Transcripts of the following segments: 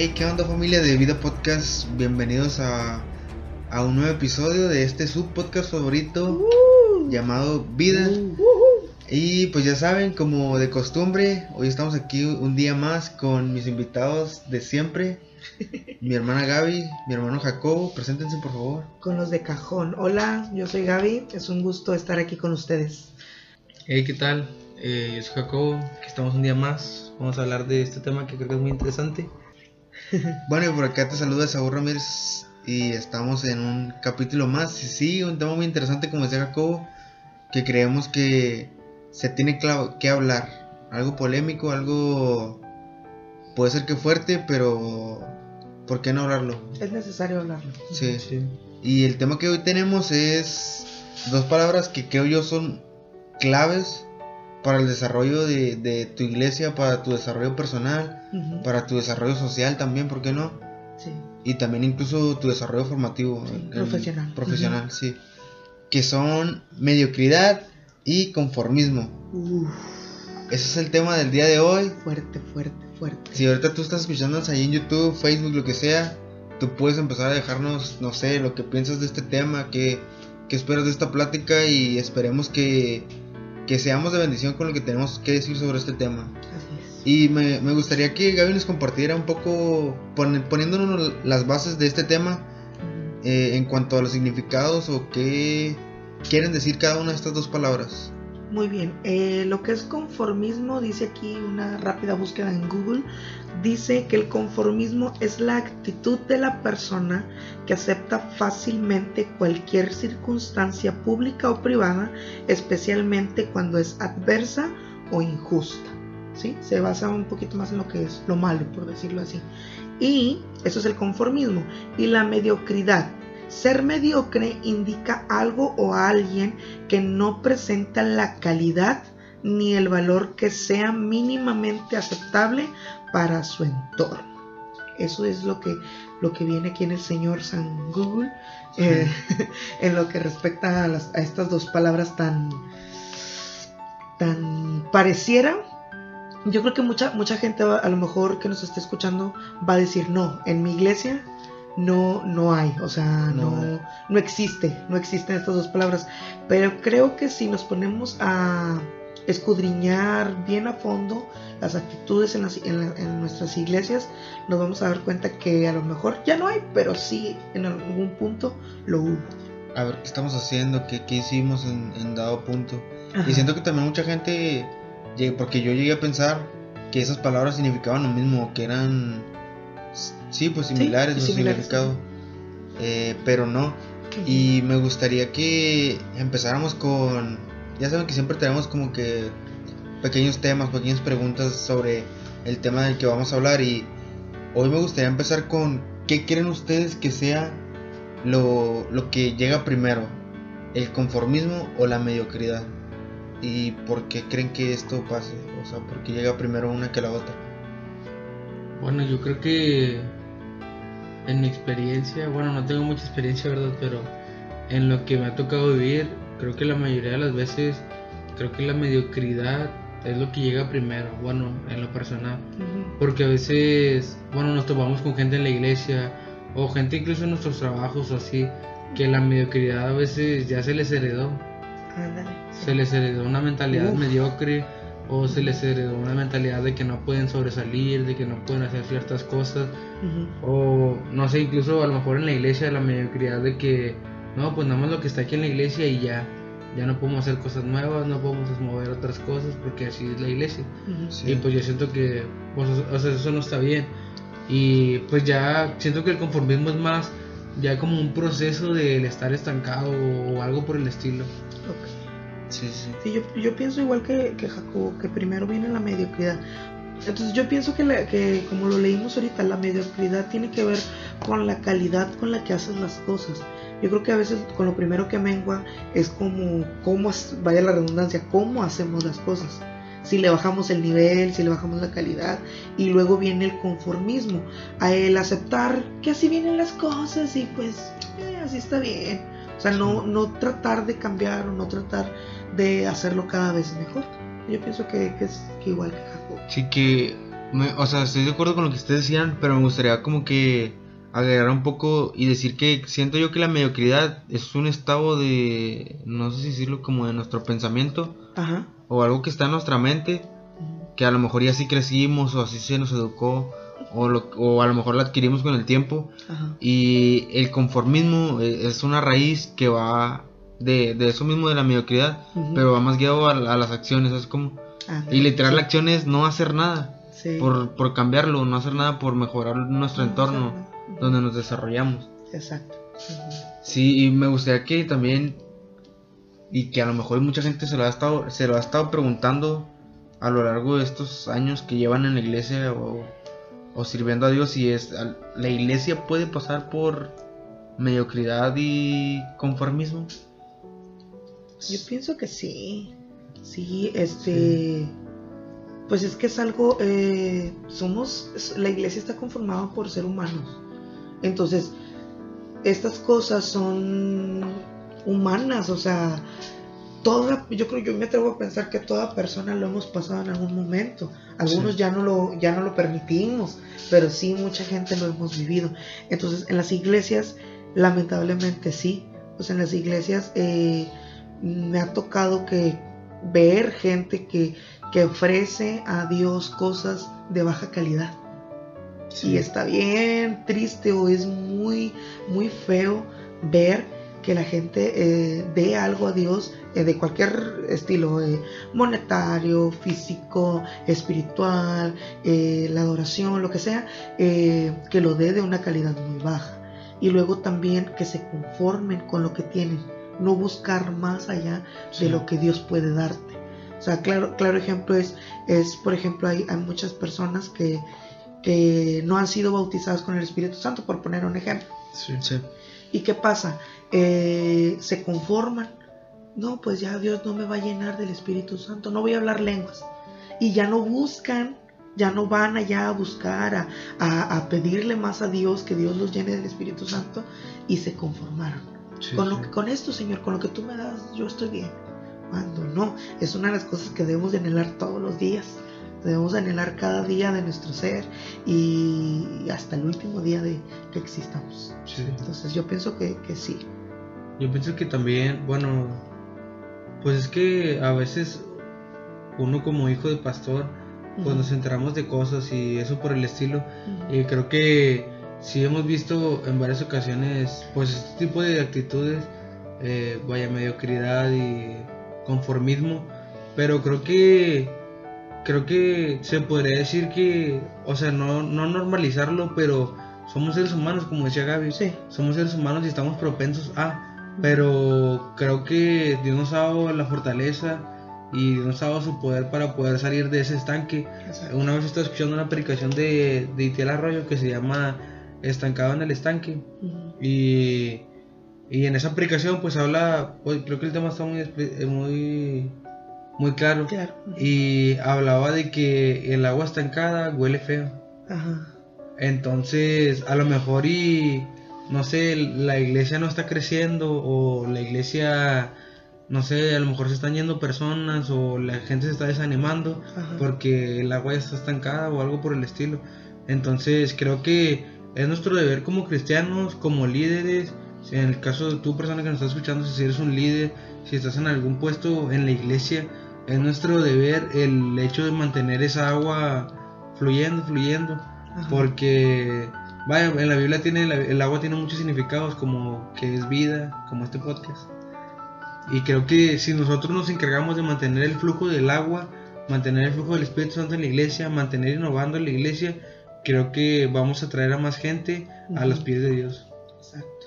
Hey, ¿qué onda familia de Vida Podcast? Bienvenidos a, a un nuevo episodio de este subpodcast favorito llamado Vida. Y pues ya saben, como de costumbre, hoy estamos aquí un día más con mis invitados de siempre. Mi hermana Gaby, mi hermano Jacobo, preséntense por favor. Con los de cajón. Hola, yo soy Gaby, es un gusto estar aquí con ustedes. Hey, ¿qué tal? Eh, yo soy Jacobo, aquí estamos un día más. Vamos a hablar de este tema que creo que es muy interesante. Bueno, y por acá te saluda Saúl Ramírez y estamos en un capítulo más. Y sí, un tema muy interesante, como decía Jacobo, que creemos que se tiene que hablar. Algo polémico, algo puede ser que fuerte, pero ¿por qué no hablarlo? Es necesario hablarlo. Sí. Sí. Y el tema que hoy tenemos es dos palabras que creo yo son claves para el desarrollo de, de tu iglesia, para tu desarrollo personal, Para tu desarrollo social también, ¿por qué no? Sí. Y también incluso tu desarrollo formativo. Sí, el- profesional. Profesional, sí. Que son mediocridad y conformismo. Uf, Ese es el tema del día de hoy. fuerte, fuerte, fuerte. Si ahorita tú estás escuchándonos ahí en YouTube, Facebook, lo que sea, tú puedes empezar a dejarnos, no sé, lo que piensas de este tema, qué, qué esperas de esta plática y esperemos que, que seamos de bendición con lo que tenemos que decir sobre este tema. Y me, gustaría que Gaby nos compartiera un poco, pon- poniéndonos las bases de este tema eh, en cuanto a los significados o qué quieren decir cada una de estas dos palabras. Muy bien, eh, lo que es conformismo, dice aquí una rápida búsqueda en Google, dice que el conformismo es la actitud de la persona que acepta fácilmente cualquier circunstancia pública o privada, especialmente cuando es adversa o injusta. ¿Sí? Se basa un poquito más en lo que es lo malo, por decirlo así. Y eso es el conformismo. Y la mediocridad. Ser mediocre indica algo o a alguien que no presenta la calidad ni el valor que sea mínimamente aceptable para su entorno. Eso es lo que, lo que viene aquí en el señor San Google, eh, en lo que respecta a, las- a estas dos palabras tan, tan pareciera. Yo creo que mucha, mucha gente va- a lo mejor que nos esté escuchando va a decir, no, en mi iglesia no, no hay, o sea, No. no, no existe, no existen estas dos palabras. Pero creo que si nos ponemos a escudriñar bien a fondo las actitudes en, las- en la- en nuestras iglesias, nos vamos a dar cuenta que a lo mejor ya no hay, pero sí en algún punto lo hubo. A ver qué estamos haciendo, qué, qué hicimos en, en dado punto. Ajá. Y siento que también mucha gente, porque yo llegué a pensar que esas palabras significaban lo mismo, que eran, sí, pues similares su similares, significado, Eh, pero no. Y me gustaría que empezáramos con, ya saben que siempre tenemos como que pequeños temas, pequeñas preguntas sobre el tema del que vamos a hablar y hoy me gustaría empezar con, ¿qué quieren ustedes que sea lo, lo que llega primero? ¿El conformismo o la mediocridad? ¿Y por qué creen que esto pase? O sea, ¿por qué llega primero una que la otra? Bueno, yo creo que en mi experiencia, bueno, no tengo mucha experiencia, ¿verdad? Pero en lo que me ha tocado vivir, creo que la mayoría de las veces, creo que la mediocridad es lo que llega primero, bueno, en lo personal. Porque a veces, bueno, nos topamos con gente en la iglesia o gente incluso en nuestros trabajos o así, que la mediocridad a veces ya se les heredó. Ándale. Se les heredó una mentalidad Uf. mediocre o se les heredó una mentalidad de que no pueden sobresalir, de que no pueden hacer ciertas cosas o no sé, incluso a lo mejor en la iglesia la mediocridad de que no, pues nada más lo que está aquí en la iglesia y ya, ya no podemos hacer cosas nuevas, no podemos mover otras cosas porque así es la iglesia. Sí. Y pues yo siento que pues, o sea, eso no está bien. Y pues ya siento que el conformismo es más ya como un proceso del estar estancado o algo por el estilo. Ok. Sí, sí. Sí, yo, yo pienso igual que, que Jacobo, que primero viene la mediocridad. Entonces yo pienso que, la- que como lo leímos ahorita, la mediocridad tiene que ver con la calidad con la que haces las cosas. Yo creo que a veces con lo primero que mengua es como, cómo, vaya la redundancia, cómo hacemos las cosas. Si le bajamos el nivel, si le bajamos la calidad, y luego viene el conformismo, a el aceptar que así vienen las cosas y pues eh, así está bien. O sea, no, no tratar de cambiar o no tratar de hacerlo cada vez mejor. Yo pienso que, que es que igual que Jacob. Sí que Me- o sea, estoy de acuerdo con lo que ustedes decían, pero me gustaría como que agregar un poco y decir que siento yo que la mediocridad es un estado de, no sé si decirlo como de nuestro pensamiento Ajá. O algo que está en nuestra mente, que a lo mejor ya así crecimos o así se nos educó o, lo- o a lo mejor la adquirimos con el tiempo Ajá. y el conformismo eh, es una raíz que va de, de eso mismo de la mediocridad, pero va más guiado a, a las acciones, es como... Ándale. Y literal la Sí, acción es no hacer nada sí. por, por cambiarlo, no hacer nada por mejorar nuestro No, entorno no. donde nos desarrollamos. Exacto. Sí, y me gustaría que también, y que a lo mejor mucha gente se lo ha estado, se lo ha estado preguntando a lo largo de estos años que llevan en la iglesia o, o sirviendo a Dios, y es, ¿la iglesia puede pasar por mediocridad y conformismo? Yo pienso que sí. Sí, este. Pues es que es algo. eh, somos. La iglesia está conformada por seres humanos. Entonces, estas cosas son humanas. O sea, toda. Yo creo, yo me atrevo a pensar que toda persona lo hemos pasado en algún momento. Algunos Sí. ya no lo, ya no lo permitimos. Pero sí, mucha gente lo hemos vivido. Entonces, en las iglesias, lamentablemente sí. Pues en las iglesias eh, me ha tocado que ver gente que, que ofrece a Dios cosas de baja calidad. Y está bien triste o es muy, muy feo ver que la gente eh, dé algo a Dios eh, de cualquier estilo, eh, monetario, físico, espiritual, eh, la adoración, lo que sea, eh, que lo dé de una calidad muy baja. Y luego también que se conformen con lo que tienen, no buscar más allá Sí. de lo que Dios puede darte. O sea, claro, claro ejemplo es, es por ejemplo, hay, hay muchas personas que, que no han sido bautizadas con el Espíritu Santo, por poner un ejemplo. Sí. Sí. ¿Y qué pasa? Eh, se conforman. No, pues ya Dios no me va a llenar del Espíritu Santo, no voy a hablar lenguas. Y ya no buscan, ya no van allá a buscar, a, a- a pedirle más a Dios, que Dios los llene del Espíritu Santo, y se conformaron. Sí, con, lo sí. que- con esto, Señor, con lo que tú me das, yo estoy bien. Cuando no, es una de las cosas que debemos de anhelar todos los días. Debemos de anhelar cada día de nuestro ser y hasta el último día de que existamos. Sí. Entonces yo pienso que, que sí. Yo pienso que también, bueno, pues es que a veces uno como hijo de pastor, pues nos enteramos de cosas y eso por el estilo. Y creo que sí hemos visto en varias ocasiones, pues este tipo de actitudes, eh, vaya mediocridad y conformismo, pero creo que creo que se podría decir que, o sea, no, no normalizarlo, pero somos seres humanos, como decía Gaby, Sí. somos seres humanos y estamos propensos a, pero creo que Dios nos ha dado la fortaleza y Dios nos ha dado su poder para poder salir de ese estanque. Exacto. Una vez estaba escuchando una predicación de, de Itiel Arroyo que se llama Estancado en el estanque y, y en esa predicación pues habla, pues, creo que el tema está muy, muy, muy claro Claro. y hablaba de que el agua estancada huele feo. Ajá. Entonces, a lo mejor y no sé, la iglesia no está creciendo o la iglesia, no sé, a lo mejor se están yendo personas o la gente se está desanimando Ajá. porque el agua ya está estancada o algo por el estilo. Entonces, creo que es nuestro deber como cristianos, como líderes, en el caso de tu persona que nos está escuchando, si eres un líder, si estás en algún puesto en la iglesia, es nuestro deber el hecho de mantener esa agua fluyendo, fluyendo. Ajá. Porque, vaya, en la Biblia tiene, la- el agua tiene muchos significados, como que es vida, como este podcast. Y creo que si nosotros nos encargamos de mantener el flujo del agua, mantener el flujo del Espíritu Santo en la iglesia, mantener innovando en la iglesia, creo que vamos a traer a más gente a los pies de Dios. Exacto.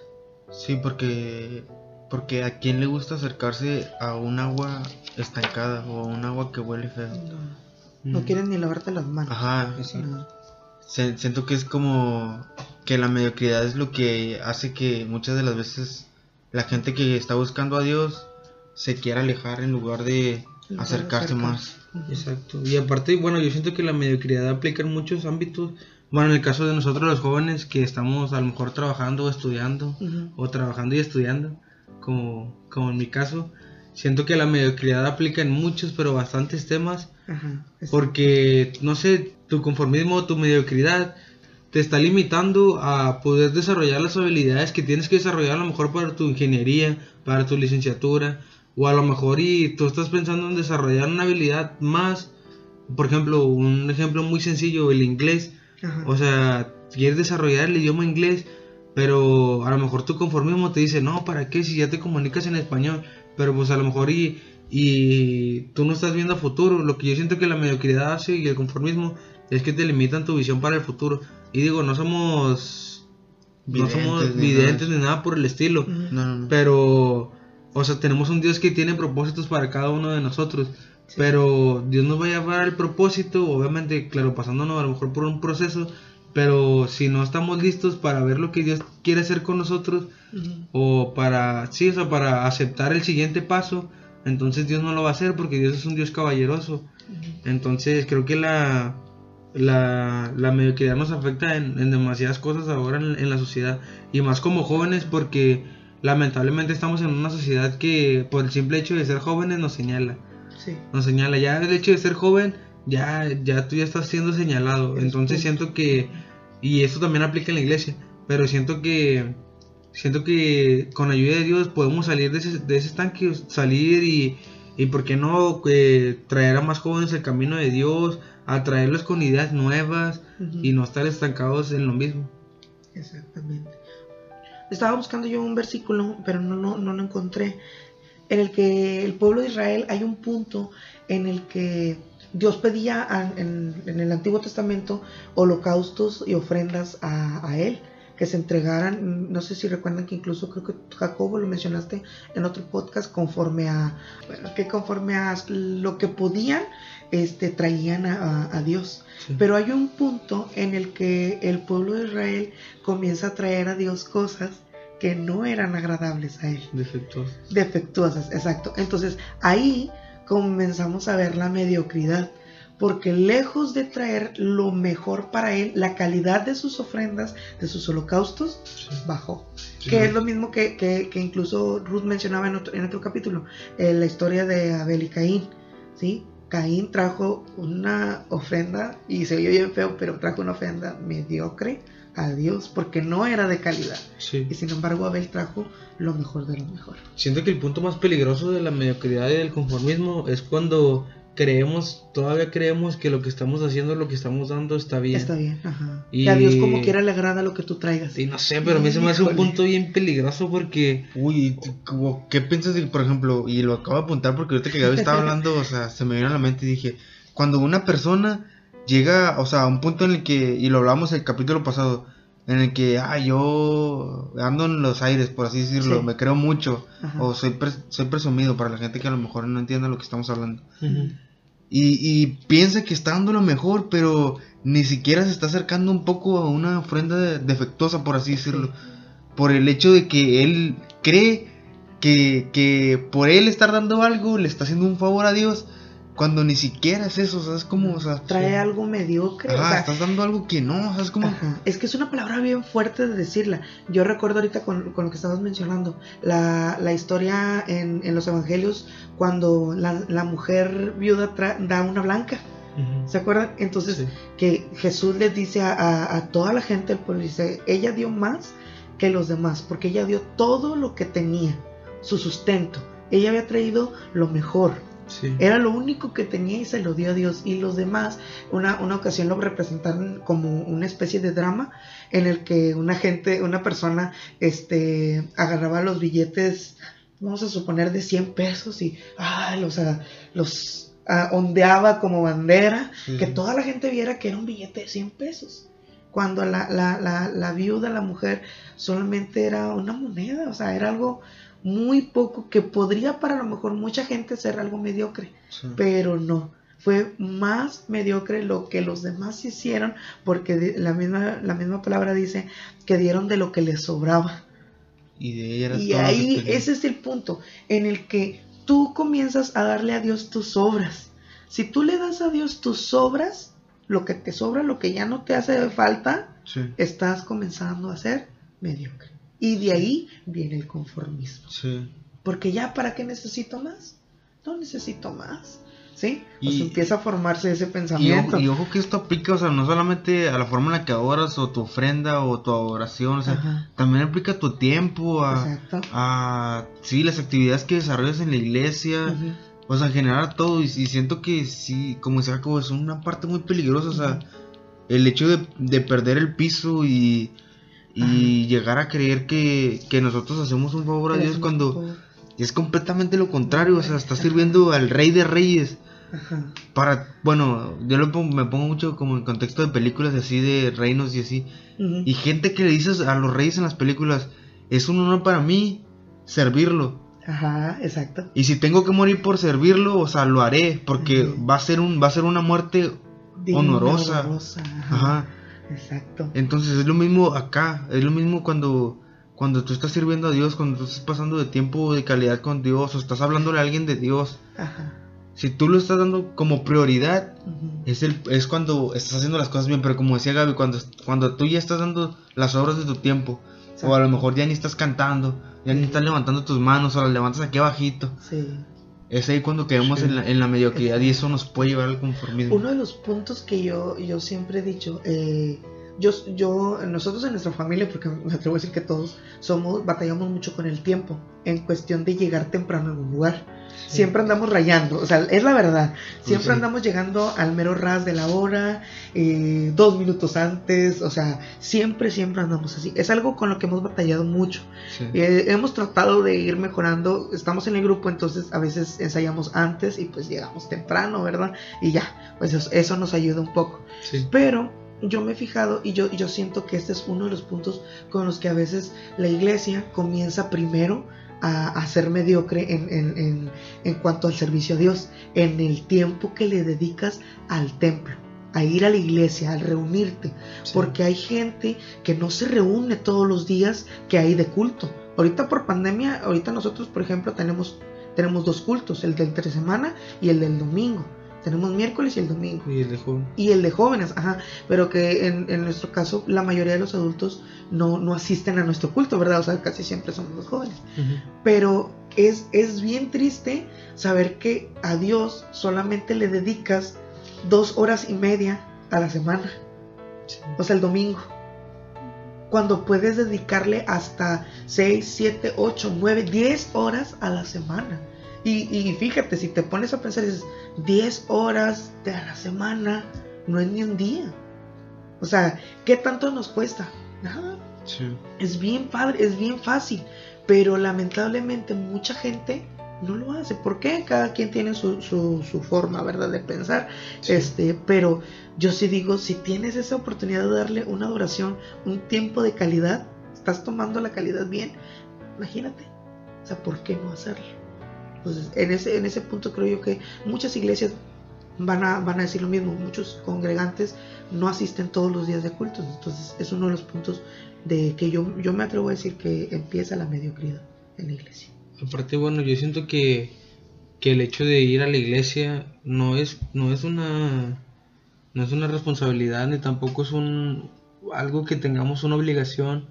Sí, porque porque a quién le gusta acercarse a un agua estancada o a un agua que huele feo. No, no Mm. quieren ni lavarte las manos. Ajá. No. siento que es como que la mediocridad es lo que hace que muchas de las veces la gente que está buscando a Dios se quiera alejar en lugar de acercarse más. Exacto. Y aparte, bueno, yo siento que la mediocridad aplica en muchos ámbitos. Bueno, en el caso de nosotros los jóvenes que estamos a lo mejor trabajando o estudiando, o trabajando y estudiando, como, como en mi caso, siento que la mediocridad aplica en muchos, pero bastantes temas, Ajá. Porque, no sé, tu conformismo, tu mediocridad te está limitando a poder desarrollar las habilidades que tienes que desarrollar a lo mejor para tu ingeniería, para tu licenciatura, o a lo mejor y tú estás pensando en desarrollar una habilidad más, por ejemplo, un ejemplo muy sencillo, el inglés, Ajá. o sea, quieres desarrollar el idioma inglés, pero a lo mejor tu conformismo te dice, no, ¿para qué si ya te comunicas en español? Pero pues a lo mejor y, y tú no estás viendo a futuro. Lo que yo siento que la mediocridad hace y el conformismo es que te limitan tu visión para el futuro. Y digo, no somos... no Videntes somos ni videntes nada. ni nada por el estilo. No, no, no. Pero, o sea, tenemos un Dios que tiene propósitos para cada uno de nosotros. Sí. Pero Dios nos va a llevar al propósito, obviamente, claro, pasándonos a lo mejor por un proceso. Pero si no estamos listos para ver lo que Dios quiere hacer con nosotros, Ujú. o para, sí, o sea, para aceptar el siguiente paso, entonces Dios no lo va a hacer porque Dios es un Dios caballeroso. Ujú. Entonces creo que la, la, la mediocridad nos afecta en, en demasiadas cosas ahora en, en la sociedad. Y más como jóvenes porque lamentablemente estamos en una sociedad que por el simple hecho de ser jóvenes nos señala. Sí. Nos señala. Ya el hecho de ser joven, ya, ya tú ya estás siendo señalado. Entonces siento que, y esto también aplica en la iglesia, pero siento que, siento que con ayuda de Dios podemos salir de ese, de ese estanque, salir y, y por qué no eh, traer a más jóvenes el camino de Dios, atraerlos con ideas nuevas y no estar estancados en lo mismo. Exactamente. Estaba buscando yo un versículo, pero no, no, no lo encontré, en el que el pueblo de Israel hay un punto en el que Dios pedía a- en, en el Antiguo Testamento holocaustos y ofrendas a, a Él, que se entregaran, no sé si recuerdan que incluso creo que Jacobo lo mencionaste en otro podcast, conforme a, bueno, que conforme a lo que podían, este, traían a- Dios. Sí. Pero hay un punto en el que el pueblo de Israel comienza a traer a Dios cosas que no eran agradables a él. Defectuosos. Defectuosas, exacto. Entonces ahí comenzamos a ver la mediocridad. Porque lejos de traer lo mejor para él, la calidad de sus ofrendas, de sus holocaustos, bajó. Sí. Que es lo mismo que, que- que incluso Ruth mencionaba en otro, en otro capítulo, eh, la historia de Abel y Caín. ¿sí? Caín trajo una ofrenda y se oyó bien feo, pero trajo una ofrenda mediocre a Dios porque no era de calidad. Sí. Y sin embargo Abel trajo lo mejor de lo mejor. Siento que el punto más peligroso de la mediocridad y del conformismo es cuando creemos, todavía creemos que lo que estamos haciendo, lo que estamos dando está bien. Está bien, ajá. Y- Que a Dios como quiera le agrada lo que tú traigas. Sí, no sé, pero a mí se me hace un punto bien peligroso porque Uy, ¿qué piensas de, por ejemplo, y lo acabo de apuntar porque ahorita que Gaby estaba hablando, o sea, se me vino a la mente y dije, cuando una persona llega, o sea, a un punto en el que, y lo hablamos el capítulo pasado, en el que, ah, yo ando en los aires, por así decirlo, Sí. me creo mucho, Ajá. o soy, soy presumido para la gente que a lo mejor no entiende lo que estamos hablando. Y, y piensa que está dando lo mejor, pero ni siquiera se está acercando un poco a una ofrenda de- defectuosa, por así decirlo. Por el hecho de que él cree que, que por él estar dando algo le está haciendo un favor a Dios, cuando ni siquiera es eso, ¿sabes cómo? O sea, Trae algo mediocre. o sea, estás dando algo que no, ¿sabes cómo? Ajá. Es que es una palabra bien fuerte de decirla. Yo recuerdo ahorita con, con lo que estabas mencionando, la, la historia en, en los evangelios cuando la, la mujer viuda tra- da una blanca. ¿Se acuerdan? Entonces, Sí. que Jesús les dice a, a- a toda la gente pueblo, dice, ella dio más que los demás, porque ella dio todo lo que tenía, su sustento. Ella había traído lo mejor. Sí. Era lo único que tenía y se lo dio a Dios. Y los demás, una, una ocasión lo representaron como una especie de drama en el que una gente, una persona, este, agarraba los billetes, vamos a suponer, de 100 pesos y ah, los, ah, los ondeaba como bandera, Sí, que toda la gente viera que era un billete de 100 pesos. Cuando la, la, la, la viuda, la mujer, solamente era una moneda, o sea, era algo muy poco que podría para lo mejor mucha gente ser algo mediocre, Sí. pero no. Fue más mediocre lo que los demás hicieron, porque la misma, la misma palabra dice que dieron de lo que les sobraba. Y de ella era Y ahí ese es el punto en el que tú comienzas a darle a Dios tus obras. Si tú le das a Dios tus obras, lo que te sobra, lo que ya no te hace falta, Sí, estás comenzando a ser mediocre. Y de ahí viene el conformismo. sí. Porque ya, ¿para qué necesito más? No necesito más. ¿Sí? O Y- sea, empieza a formarse ese Y pensamiento. ojo, y ojo que esto aplica, o sea, no solamente a la forma en la que adoras o tu ofrenda o tu oración, o sea, Ajá. también aplica a tu tiempo, a, Exacto. a sí, las actividades que desarrollas en la iglesia, o sea, en general todo, y, y siento que sí, como decía Jacobo, es una parte muy peligrosa, o sea, el hecho de, de perder el piso y, y llegar a creer que, que nosotros hacemos un favor a Dios cuando es completamente lo contrario, o sea, estás sirviendo al rey de reyes. Ajá. Para, bueno, yo lo pongo- me pongo mucho como en contexto de películas así de reinos y así. Y gente que le dices a los reyes en las películas, es un honor para mí servirlo. Ajá, exacto. Y si tengo que morir por servirlo, o sea, lo haré, porque va a ser un va a ser una muerte Digna, honorosa. honorosa, Ajá. Ajá. Exacto. Entonces es lo mismo acá, es lo mismo cuando cuando tú estás sirviendo a Dios, cuando tú estás pasando de tiempo de calidad con Dios o estás hablándole a alguien de Dios. Ajá. Si tú lo estás dando como prioridad, es el es cuando estás haciendo las cosas bien, pero como decía Gaby, cuando cuando tú ya estás dando las obras de tu tiempo o a lo mejor ya ni estás cantando, ya ni estás levantando tus manos o las levantas aquí abajito. Sí. Es ahí cuando Sí. en, la, en la mediocridad y eso nos puede llevar al conformismo. Uno de los puntos que yo, yo siempre he dicho, eh, yo, yo, nosotros en nuestra familia, porque me atrevo a decir que todos somos, batallamos mucho con el tiempo, en cuestión de llegar temprano a algún lugar. Siempre andamos rayando, o sea, es la verdad. Siempre sí. andamos llegando al mero ras de la hora, eh, dos minutos antes, o sea, siempre, siempre andamos así. Es algo con lo que hemos batallado mucho. Sí. Eh, hemos tratado de ir mejorando, estamos en el grupo, entonces a veces ensayamos antes y pues llegamos temprano, ¿verdad? Y ya, pues eso, eso nos ayuda un poco. Sí. Pero yo me he fijado y yo, yo siento que este es uno de los puntos con los que a veces la iglesia comienza primero a, a ser mediocre en, en- en- en cuanto al servicio a Dios, en el tiempo que le dedicas al templo, a ir a la iglesia, al reunirte. Sí. Porque hay gente que no se reúne todos los días que hay de culto. Ahorita por pandemia, ahorita nosotros, por ejemplo, tenemos, tenemos dos cultos, el del entre semana y el del domingo. Tenemos miércoles y el domingo. Y el de joven. Y el de jóvenes, ajá. Pero que en, en nuestro caso la mayoría de los adultos no, no asisten a nuestro culto, ¿verdad? O sea, casi siempre somos los jóvenes. Pero es, es bien triste saber que a Dios solamente le dedicas dos horas y media a la semana Sí. o sea, el domingo. Cuando puedes dedicarle hasta 6, 7, 8, 9, 10 horas a la semana. Y, y fíjate, si te pones a pensar, dices, 10 horas de a la semana no es ni un día. O sea, ¿qué tanto nos cuesta? Nada. Sí. Es bien padre, es bien fácil. Pero lamentablemente mucha gente no lo hace. ¿Por qué? Cada quien tiene su, su, su forma, ¿verdad? De pensar. Sí. Este, pero yo sí digo, si tienes esa oportunidad de darle una duración, un tiempo de calidad, estás tomando la calidad bien, imagínate. O sea, ¿por qué no hacerlo? Entonces, en ese, en ese punto creo yo que muchas iglesias van a, van a decir lo mismo, muchos congregantes no asisten todos los días de cultos, entonces es uno de los puntos de que yo, yo me atrevo a decir que empieza la mediocridad en la iglesia. Aparte, bueno, yo siento que, que el hecho de ir a la iglesia no es, no es una no es una responsabilidad ni tampoco es un algo que tengamos una obligación,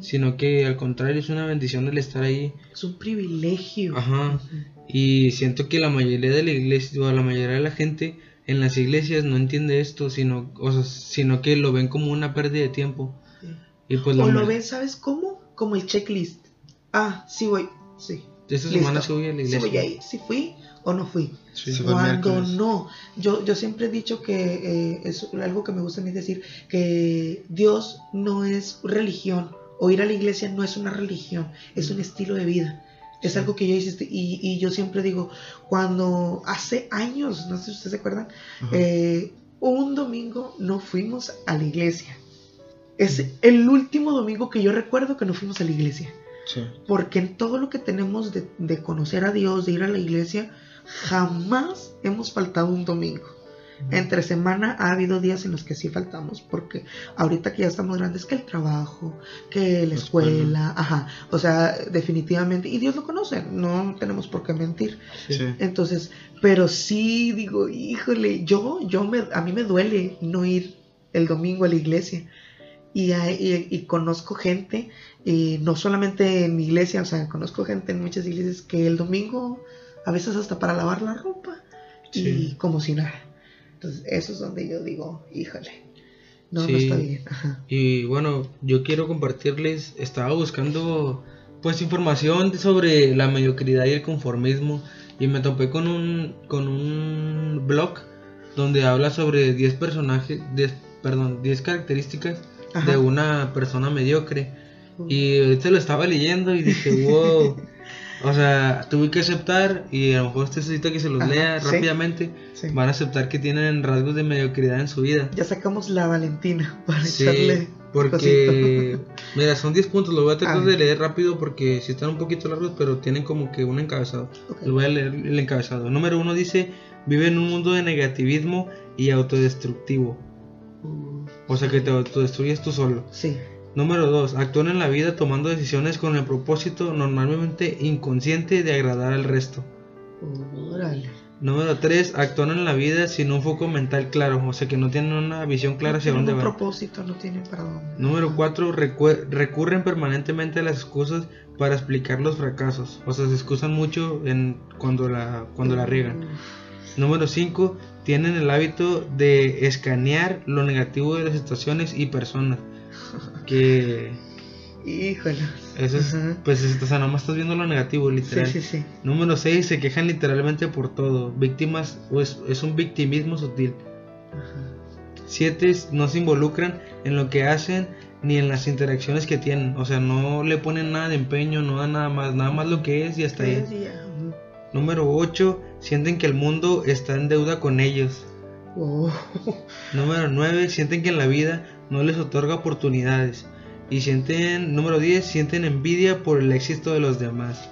sino que al contrario es una bendición el estar ahí. Es un privilegio. Ajá. Ujú. Y siento que la mayoría de la iglesia, o la mayoría de la gente en las iglesias no entiende esto, sino, o sea, sino que lo ven como una pérdida de tiempo. Sí. Y pues o lo ven, ¿sabes cómo? Como el checklist. Ah, sí voy, sí. Esta Listo. semana se voy a la iglesia. si fui o no fui. Sí. Cuando no, yo, yo siempre he dicho que eh, es algo que me gusta a mí decir, que Dios no es religión, o ir a la iglesia no es una religión, es un estilo de vida. Es algo que yo hice y, y yo siempre digo, cuando hace años, no sé si ustedes se acuerdan, eh, un domingo no fuimos a la iglesia. Es el último domingo que yo recuerdo que no fuimos a la iglesia. Sí. Porque en todo lo que tenemos de, de conocer a Dios, de ir a la iglesia, jamás hemos faltado un domingo. Entre semana ha habido días en los que sí faltamos, porque ahorita que ya estamos grandes, que el trabajo, que la La escuela, escuela. ajá, o sea, definitivamente, y Dios lo conoce, no tenemos por qué mentir. Sí. Entonces, pero sí digo, híjole, yo, yo me, a mí me duele no ir el domingo a la iglesia. Y, y, y conozco gente, y no solamente en mi iglesia, o sea, conozco gente en muchas iglesias que el domingo, a veces hasta para lavar la ropa, y como si nada. Entonces, eso es donde yo digo, híjole, no, no está bien. Ajá. Y bueno, yo quiero compartirles, estaba buscando pues información sobre la mediocridad y el conformismo y me topé con un con un blog donde habla sobre 10 personajes, 10, perdón, 10 características Ajá. de una persona mediocre. Y ahorita lo estaba leyendo y dije, wow. O sea, tuve que aceptar y a lo mejor usted necesita que se los Ajá, lea sí. rápidamente. Sí. Van a aceptar que tienen rasgos de mediocridad en su vida. Ya sacamos la Valentina para Sí, echarle porque mira, son 10 puntos, los voy a tratar A de leer rápido porque si están un poquito largos, pero tienen como que un encabezado. Ok. Les voy a leer el encabezado. Número uno dice, vive en un mundo de negativismo y autodestructivo. Uh, O sea que te autodestruyes tú solo. sí. Número 2. Actúan en la vida tomando decisiones con el propósito normalmente inconsciente de agradar al resto. Órale. Número 3. Actúan en la vida sin un foco mental claro, o sea que no tienen una visión clara no hacia dónde van. propósito, no tienen para dónde. Número. 4. recurren permanentemente a las excusas para explicar los fracasos, o sea, se excusan mucho en cuando la cuando la riegan. Número 5. Tienen el hábito de escanear lo negativo de las situaciones y personas. Que Híjole. eso es, Ajá. pues, es- o sea, nomás estás viendo lo negativo, Sí, literal. sí, sí. Número 6. Se quejan literalmente por todo. Víctimas, o es, un victimismo sutil. Ajá. 7. No se involucran en lo que hacen ni en las interacciones que tienen. O sea, no le ponen nada de empeño, no dan nada más, nada más lo que es y hasta ahí. Sí, sí. Número 8. Sienten que el mundo está en deuda con ellos. Oh. Número 9. Sienten que en la vida no les otorga oportunidades. Y sienten, número 10, sienten envidia por el éxito de los demás.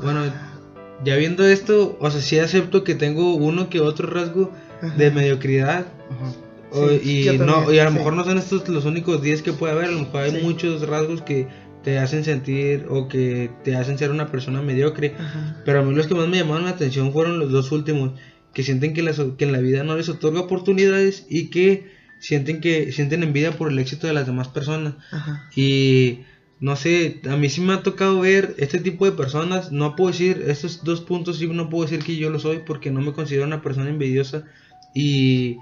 Bueno, ya viendo esto, o sea, sí acepto que tengo uno que otro rasgo Ajá. de mediocridad. Ajá. Sí, y, no, y a lo sí. mejor no son estos los únicos 10 que puede haber, a lo mejor hay Sí. muchos rasgos que te hacen sentir o que te hacen ser una persona mediocre. Ajá. Pero a mí los que más me llamaron la atención fueron los dos últimos, que sienten que, las- que en la vida no les otorga oportunidades y que sienten que sienten envidia por el éxito de las demás personas. Ajá. Y no sé, a mí sí me ha tocado ver este tipo de personas. No puedo decir, estos dos puntos sí no puedo decir que yo lo soy porque no me considero una persona envidiosa. Y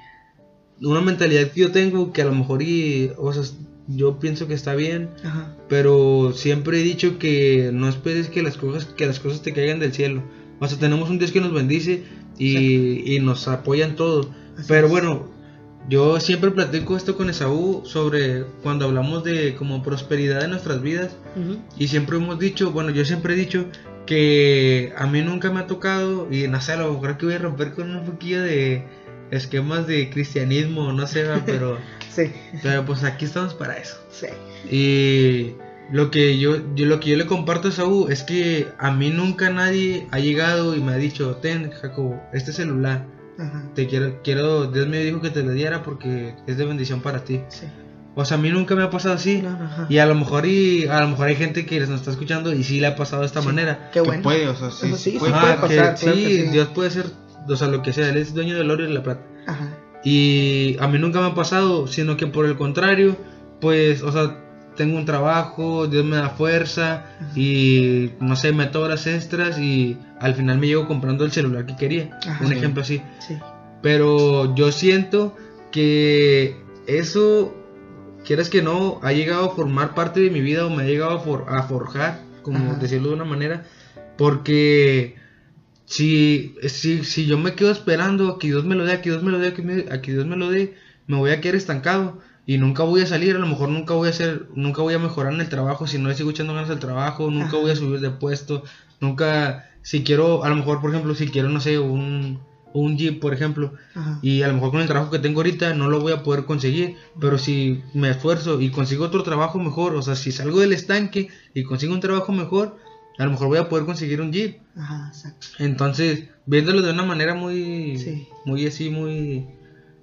una mentalidad que yo tengo que a lo mejor y, o sea, yo pienso que está bien. Ajá. Pero siempre he dicho que no esperes que las cosas, que las cosas te caigan del cielo. O sea, tenemos un Dios que nos bendice y, y nos apoya en todo. Así Pero es. bueno, yo siempre platico esto con Esaú sobre cuando hablamos de como prosperidad en nuestras vidas. Y siempre hemos dicho, bueno, yo siempre he dicho que a mí nunca me ha tocado, y no sé, a lo mejor que voy a romper con un poquillo de esquemas de cristianismo, no sé, va, pero, Sí. pero pues aquí estamos para eso. Sí. Y lo que yo, yo- lo que yo le comparto a Saúl es que a mí nunca nadie ha llegado y me ha dicho, ten Jacobo, este celular, Ajá. te quiero, quiero, Dios me dijo que te lo diera porque es de bendición para ti. Sí. O sea, a mí nunca me ha pasado así. No, no. Y a lo mejor y a lo mejor hay gente que nos está escuchando y sí le ha pasado de esta Sí. manera. Qué Que bueno. puede, o sea, sí, Eso sí puede sí puede que pasar, claro que sí, sí. Dios puede ser, o sea, lo que sea, él es dueño del oro y de la plata. Ajá. Y a mí nunca me ha pasado, sino que por el contrario, pues, o sea, tengo un trabajo, Dios me da fuerza y, no sé, meto horas extras y al final me llego comprando el celular que quería. Ajá. un Sí. ejemplo así. Sí. Pero yo siento que eso, quieras que no, ha llegado a formar parte de mi vida o me ha llegado a, for- a forjar, como Ajá. decirlo de una manera, porque si, si, si yo me quedo esperando a que Dios me lo dé, a que Dios me lo dé, a que, me- a que Dios me lo dé, me voy a quedar estancado y nunca voy a salir, a lo mejor nunca voy a hacer, nunca voy a mejorar en el trabajo, si no le sigo echando ganas al trabajo, nunca Ajá. voy a subir de puesto, nunca, si quiero, a lo mejor por ejemplo, si quiero, no sé, un, un Jeep, por ejemplo, Ajá. y a lo mejor con el trabajo que tengo ahorita no lo voy a poder conseguir, pero si me esfuerzo y consigo otro trabajo mejor, o sea, si salgo del estanque y consigo un trabajo mejor, a lo mejor voy a poder conseguir un Jeep. Ajá, exacto. Entonces, viéndolo de una manera muy, Sí. muy así, muy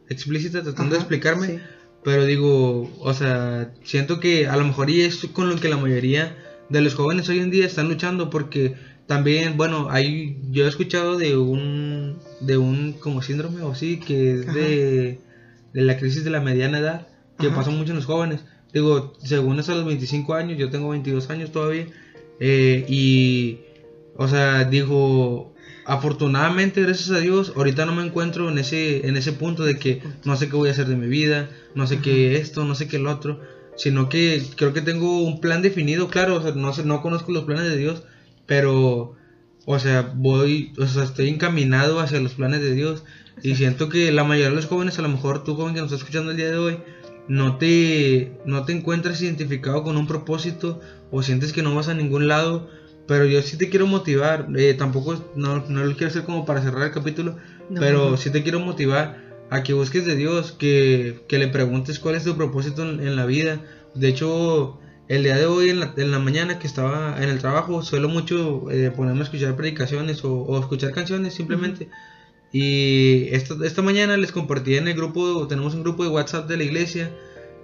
explícita, tratando de explicarme, sí. pero digo, o sea, siento que a lo mejor y es con lo que la mayoría de los jóvenes hoy en día están luchando porque también, bueno, hay yo he escuchado de un de un como síndrome o así que es de la crisis de la mediana edad que Ajá. pasa mucho en los jóvenes. Digo, según es a los 25 años, yo tengo 22 años todavía eh, y o sea, digo, afortunadamente, gracias a Dios, ahorita no me encuentro en ese, en ese punto de que no sé qué voy a hacer de mi vida, no sé qué esto, no sé qué lo otro, sino que creo que tengo un plan definido, claro, o sea, no, sé, no conozco los planes de Dios, pero, o sea, voy, o sea, estoy encaminado hacia los planes de Dios y siento que la mayoría de los jóvenes, a lo mejor tú joven que nos está escuchando el día de hoy, no te, no te encuentras identificado con un propósito o sientes que no vas a ningún lado, pero yo sí te quiero motivar, eh, tampoco, no, no lo quiero hacer como para cerrar el capítulo, No, pero no. sí te quiero motivar a que busques de Dios, que, que le preguntes cuál es tu propósito en, en la vida. De hecho, el día de hoy en la, en la mañana que estaba en el trabajo, suelo mucho eh, ponerme a escuchar predicaciones o, o escuchar canciones simplemente. Y esta, esta mañana les compartí en el grupo, tenemos un grupo de WhatsApp de la iglesia,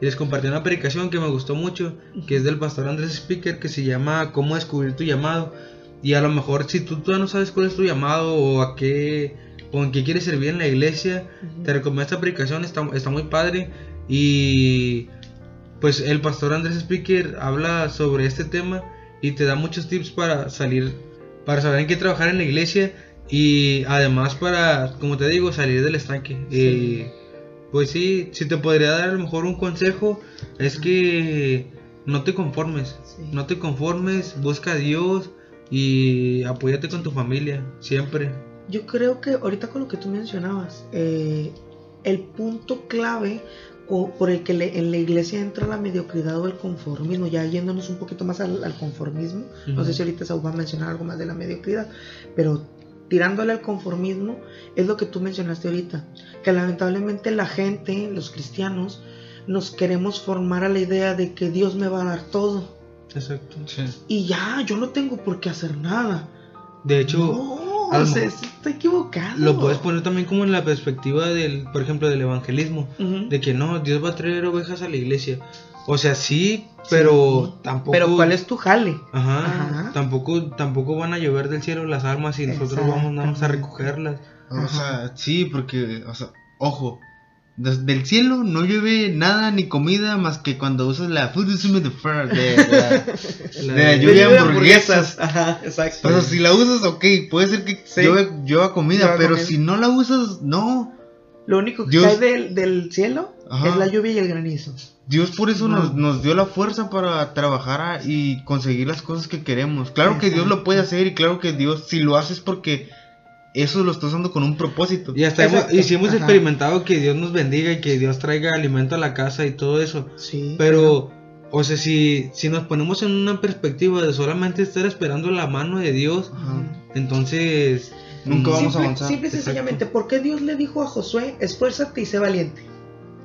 y les compartí una predicación que me gustó mucho, que es del pastor Andrés Speaker, que se llama Cómo descubrir tu llamado. Y a lo mejor si tú todavía no sabes cuál es tu llamado o a qué o en qué quieres servir en la iglesia, te recomiendo esta predicación, está, está muy padre. Y pues el pastor Andrés Speaker habla sobre este tema y te da muchos tips para salir, para saber en qué trabajar en la iglesia y además para, como te digo, salir del estanque. Y, pues sí, si te podría dar a lo mejor un consejo, es que no te conformes, Sí. no te conformes, busca a Dios y apóyate con tu familia, siempre. Yo creo que ahorita con lo que tú mencionabas, eh, el punto clave por el que le- en la iglesia entra la mediocridad o el conformismo, ya yéndonos un poquito más al, al conformismo, no Ujú. sé si ahorita Saúl va a mencionar algo más de la mediocridad, pero tirándole al conformismo es lo que tú mencionaste ahorita, que lamentablemente la gente, los cristianos, nos queremos formar a la idea de que Dios me va a dar todo Exacto. Sí. y ya, yo no tengo por qué hacer nada. De hecho, no, a lo o sea, mejor- está equivocado. lo puedes poner también como en la perspectiva del, por ejemplo, del evangelismo. De que no, Dios va a traer ovejas a la iglesia. O sea, sí, pero Sí. tampoco. Pero ¿cuál es tu jale? Ajá, Ajá. Tampoco, tampoco van a llover del cielo las almas y nosotros vamos nada más a recogerlas. O Ajá. sea, sí, porque, o sea, ojo, del cielo no llueve nada ni comida más que cuando usas la food is the fur de, de la, de lluvia de hamburguesas. Ajá, exacto. O sea, si la usas, ok, puede ser que Sí. llueva, llueva comida, Llueva pero comida. si no la usas, no. Lo único que Dios- cae del, del cielo Ajá. es la lluvia y el granizo. Dios por eso No. nos, nos dio la fuerza para trabajar a- y conseguir las cosas que queremos. Claro que Dios lo puede hacer y claro que Dios, si lo haces porque eso lo está usando con un propósito. Y hasta hemos, Exacto, y sí hemos ajá. experimentado que Dios nos bendiga y que Dios traiga alimento a la casa y todo eso. Sí. Pero, o sea, si, si nos ponemos en una perspectiva de solamente estar esperando la mano de Dios, Ajá. entonces Nunca mm, vamos a Simple, avanzar. simple y Exacto. sencillamente, ¿por qué Dios le dijo a Josué, esfuérzate y sé valiente?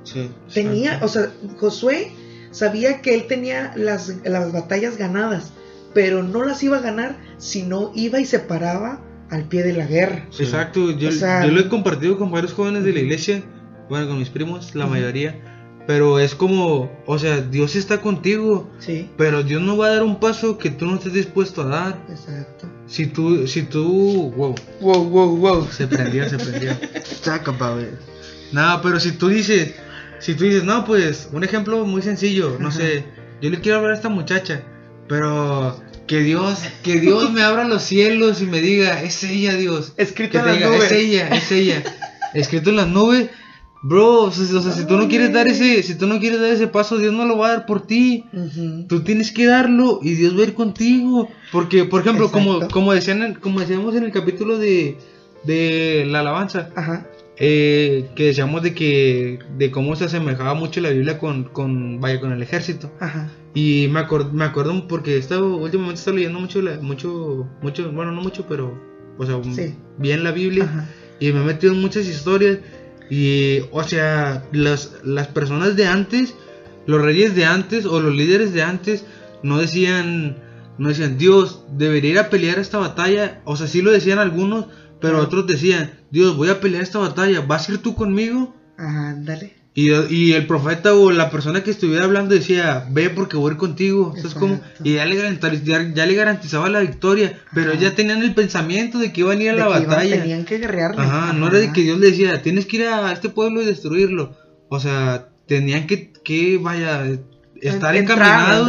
Sí. Tenía, o sea, Josué sabía que él tenía las, las batallas ganadas, pero no las iba a ganar si no iba y se paraba al pie de la guerra. Sí. Exacto, yo, O sea- yo lo he compartido con varios jóvenes de la iglesia, bueno, con mis primos, la mayoría, pero es como, o sea, Dios está contigo, Sí, pero Dios no va a dar un paso que tú no estés dispuesto a dar. exacto. Si tú, si tú, wow, Wow, wow, wow. se prendió, se prendió. Talk about it. Nada, pero si tú dices, si tú dices, no, pues, un ejemplo muy sencillo, no sé, yo le quiero hablar a esta muchacha, pero que Dios, que Dios me abra los cielos y me diga, es ella Dios. Escrito en las diga, nubes. es ella, es ella. Escrito en las nubes. Bro, o sea, o sea, si tú no quieres dar ese, si tú no quieres dar ese paso, Dios no lo va a dar por ti. Ujú. Tú tienes que darlo y Dios va a ir contigo. Porque, por ejemplo, como, Exacto. como decían, en- como decíamos en el capítulo de, de la alabanza, Ajá. Eh, que decíamos de que, de cómo se asemejaba mucho la Biblia con, con, vaya, con el ejército. Ajá. Y me, acor- me acuerdo porque he estado, últimamente he estado leyendo mucho, la- mucho, mucho, bueno, no mucho, pero, o sea, Sí. bien la Biblia. Ajá. Y me he metido en muchas historias. Y, o sea, las, las personas de antes, los reyes de antes o los líderes de antes, no decían, no decían, Dios, debería ir a pelear esta batalla. O sea, sí lo decían algunos, pero Ajá. otros decían, Dios, voy a pelear esta batalla, ¿vas a ir tú conmigo? Ajá, ándale. Y, y el profeta o la persona que estuviera hablando decía, ve porque voy a ir contigo. Exacto. Y ya le, ya, ya le garantizaba la victoria, pero Ajá. ya tenían el pensamiento de que iban a ir a De la que iban- batalla. tenían que guerrearle. Ajá, no era de que Dios le decía, tienes que ir a este pueblo y destruirlo. O sea, tenían que, que vaya, estar encaminados,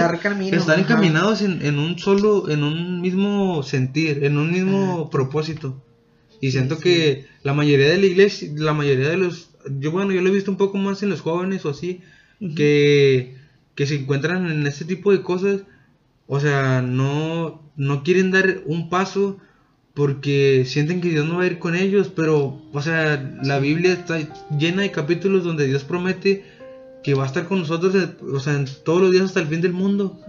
estar ajá. encaminados en, en un solo, en un mismo sentir, en un mismo propósito. Y siento que la mayoría de la iglesia, la mayoría de los, yo bueno, yo lo he visto un poco más en los jóvenes o así, que, que se encuentran en este tipo de cosas, o sea, no, no quieren dar un paso porque sienten que Dios no va a ir con ellos, pero, o sea, la Biblia está llena de capítulos donde Dios promete que va a estar con nosotros, o sea, en todos los días hasta el fin del mundo.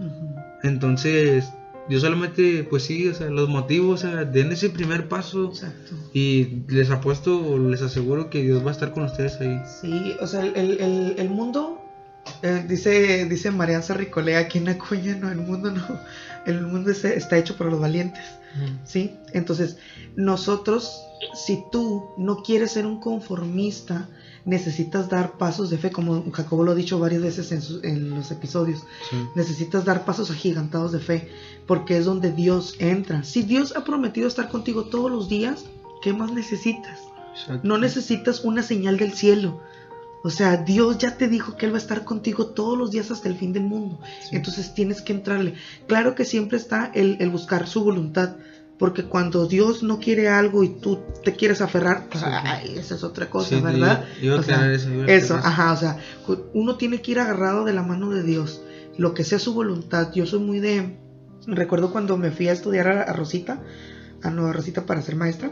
Entonces, yo solamente, pues sí, o sea, los motivos, o sea, den ese primer paso. Exacto. Y les apuesto, les aseguro que Dios va a estar con ustedes ahí. Sí, o sea, el, el, el mundo, eh, dice, dice Marianza Ricolea aquí en Acuña, no, el mundo no, el mundo es- está hecho para los valientes, ¿sí? Entonces, nosotros, si tú no quieres ser un conformista, necesitas dar pasos de fe, como Jacobo lo ha dicho varias veces en, los episodios, Sí. necesitas dar pasos agigantados de fe, porque es donde Dios entra. Si Dios ha prometido estar contigo todos los días, ¿qué más necesitas? Exacto. No necesitas una señal del cielo. O sea, Dios ya te dijo que Él va a estar contigo todos los días hasta el fin del mundo. Entonces tienes que entrarle. Claro que siempre está el, el buscar su voluntad. Porque cuando Dios no quiere algo y tú te quieres aferrar, Sí. ay, esa es otra cosa, Sí, ¿verdad? iba a O sea, eso, eso, ajá, o sea, uno tiene que ir agarrado de la mano de Dios. Lo que sea su voluntad. Yo soy muy de. Recuerdo cuando me fui a estudiar a, a Rosita, a Nueva Rosita para ser maestra.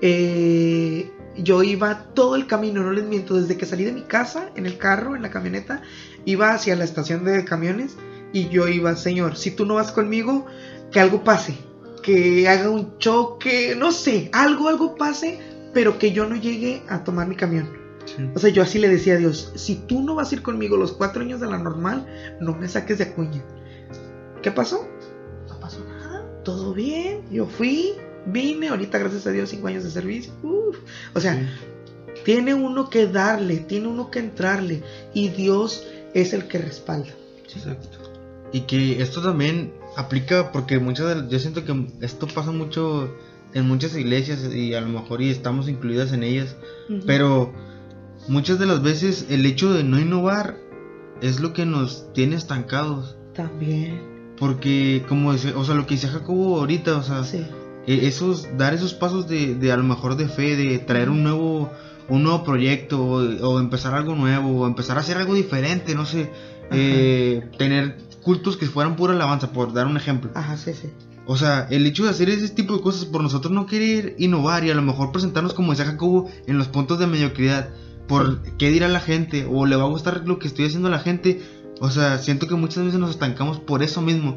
eh, yo iba todo el camino, no les miento, desde que salí de mi casa, en el carro, en la camioneta, iba hacia la estación de camiones y yo iba, Señor, si tú no vas conmigo, que algo pase, que haga un choque, no sé, algo, algo pase, pero que yo no llegue a tomar mi camión. Sí. O sea, yo así le decía a Dios, si tú no vas a ir conmigo los cuatro años de la normal, no me saques de acuña. ¿Qué pasó? No pasó nada, todo bien, yo fui, vine, ahorita gracias a Dios cinco años de servicio. uf. O sea, Sí. tiene uno que darle, tiene uno que entrarle y Dios es el que respalda. Exacto. Y que esto también aplica porque muchas de, yo siento que esto pasa mucho en muchas iglesias y a lo mejor y estamos incluidas en ellas, pero muchas de las veces el hecho de no innovar es lo que nos tiene estancados. También, Porque como dice, o sea, lo que dice Jacobo ahorita, o sea, sí. e- esos dar esos pasos de, de a lo mejor de fe, de traer un nuevo un nuevo proyecto o, o empezar algo nuevo o empezar a hacer algo diferente, no sé, eh, tener cultos que fueran pura alabanza, por dar un ejemplo. Ajá, sí, sí. O sea, el hecho de hacer ese tipo de cosas por nosotros no querer innovar y a lo mejor presentarnos como decía Jacobo en los puntos de mediocridad, por qué dirá la gente o le va a gustar lo que estoy haciendo a la gente. O sea, siento que muchas veces nos estancamos por eso mismo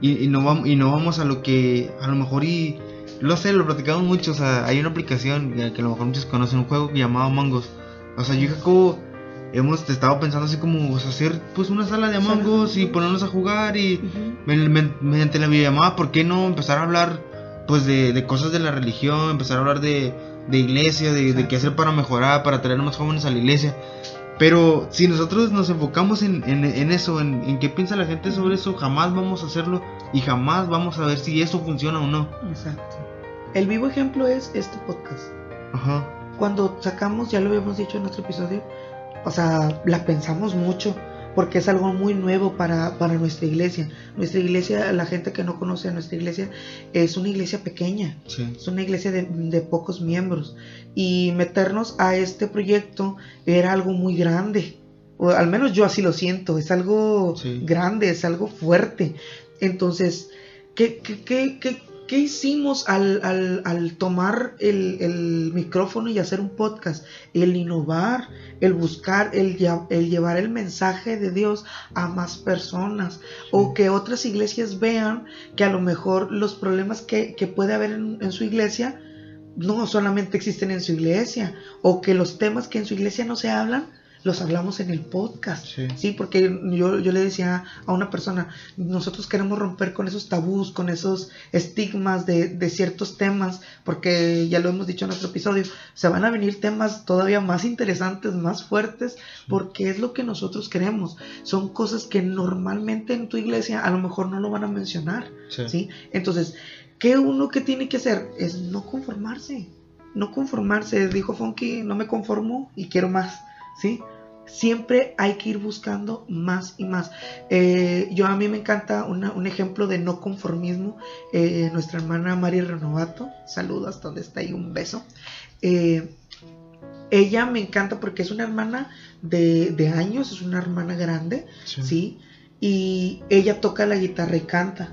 y, y no vamos y no vamos a lo que a lo mejor y lo sé, lo platicamos mucho, o sea, hay una aplicación que a lo mejor muchos conocen, un juego llamado Mangos. O sea, yo y Jacobo hemos estado pensando así como o sea, hacer pues una sala de. Among Us y ponernos a jugar y. Men- men- mediante la videollamada, ¿por qué no empezar a hablar pues de, de cosas de la religión, empezar a hablar de, de iglesia, de, de qué hacer para mejorar, para traer más jóvenes a la iglesia? Pero si nosotros nos enfocamos en, en- en eso, en, en qué piensa la gente sobre eso, jamás vamos a hacerlo y jamás vamos a ver si eso funciona o no. Exacto. El vivo ejemplo es este podcast. Ajá. cuando sacamos, ya lo habíamos dicho en otro episodio, o sea, la pensamos mucho porque es algo muy nuevo para, para nuestra iglesia. Nuestra iglesia, la gente que no conoce a nuestra iglesia, es una iglesia pequeña, Sí. es una iglesia de, de pocos miembros. Y meternos a este proyecto era algo muy grande. O al menos yo así lo siento, es algo Sí. grande, es algo fuerte. Entonces, ¿qué, qué, qué, qué- qué hicimos al, al- al tomar el, el micrófono y hacer un podcast? El innovar, el buscar, el, el llevar el mensaje de Dios a más personas. O que otras iglesias vean que a lo mejor los problemas que, que puede haber en, en su iglesia no solamente existen en su iglesia. O que los temas que en su iglesia no se hablan, los hablamos en el podcast. Sí. Sí, porque yo, yo le decía a una persona, nosotros queremos romper con esos tabús, con esos estigmas de, de ciertos temas, porque ya lo hemos dicho en otro episodio, se van a venir temas todavía más interesantes, más fuertes, porque es lo que nosotros queremos. Son cosas que normalmente en tu iglesia a lo mejor no lo van a mencionar, Sí. ¿sí? Entonces, ¿qué uno que tiene que hacer? Es no conformarse. No conformarse, dijo Funky, no me conformo y quiero más, ¿sí? Siempre hay que ir buscando más y más. Eh, yo a mí me encanta una- un ejemplo de no conformismo. Eh, nuestra hermana Mari Renovato, saludos, donde está ahí un beso. Eh, ella me encanta porque es una hermana de, de años, es una hermana grande, ¿sí? Y ella toca la guitarra y canta.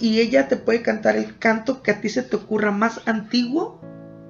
Y ella te puede cantar el canto que a ti se te ocurra más antiguo,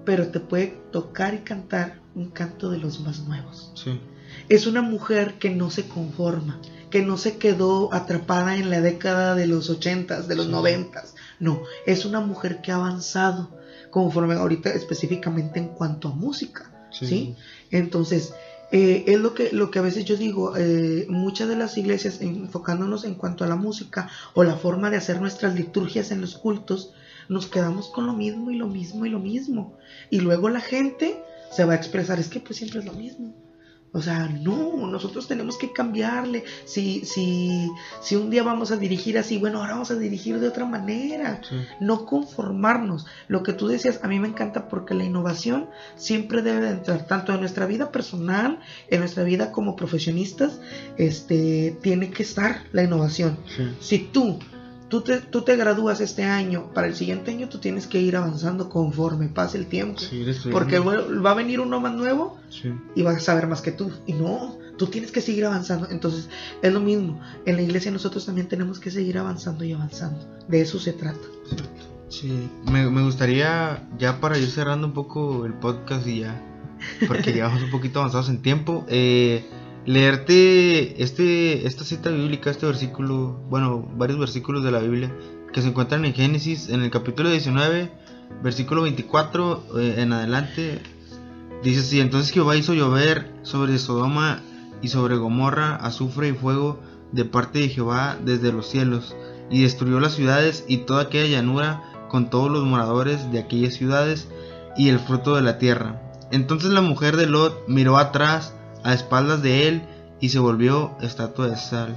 pero te puede tocar y cantar un canto de los más nuevos. Sí. Es una mujer que no se conforma, que no se quedó atrapada en la década de los ochentas, de los Sí. noventas. No, es una mujer que ha avanzado conforme ahorita específicamente en cuanto a música. ¿sí? Entonces, eh, es lo que, lo que a veces yo digo, eh, muchas de las iglesias, enfocándonos en cuanto a la música o la forma de hacer nuestras liturgias en los cultos, nos quedamos con lo mismo y lo mismo y lo mismo. Y luego la gente se va a expresar, es que pues siempre es lo mismo. O sea, no, nosotros tenemos que cambiarle. Si, si, si un día vamos a dirigir así, bueno, ahora vamos a dirigir de otra manera Sí. no conformarnos. Lo que tú decías, a mí me encanta porque la innovación siempre debe de entrar, tanto en nuestra vida personal, en nuestra vida como profesionistas, este, tiene que estar la innovación. Sí. Si tú, tú te, tú te gradúas este año, para el siguiente año tú tienes que ir avanzando conforme pase el tiempo. Sí. Porque va a venir uno más nuevo Sí. y vas a saber más que tú. Y no, tú tienes que seguir avanzando. Entonces, es lo mismo. En la iglesia nosotros también tenemos que seguir avanzando y avanzando. De eso se trata. Sí, me, me gustaría ya para ir cerrando un poco el podcast y ya, porque llevamos un poquito avanzados en tiempo, eh, leerte este, esta cita bíblica, este versículo, bueno, varios versículos de la Biblia que se encuentran en Génesis, en el capítulo 19, versículo 24 eh, en adelante, dice así, entonces Jehová hizo llover sobre Sodoma y sobre Gomorra azufre y fuego de parte de Jehová desde los cielos, y destruyó las ciudades y toda aquella llanura con todos los moradores de aquellas ciudades y el fruto de la tierra. Entonces la mujer de Lot miró atrás a espaldas de él y se volvió estatua de sal.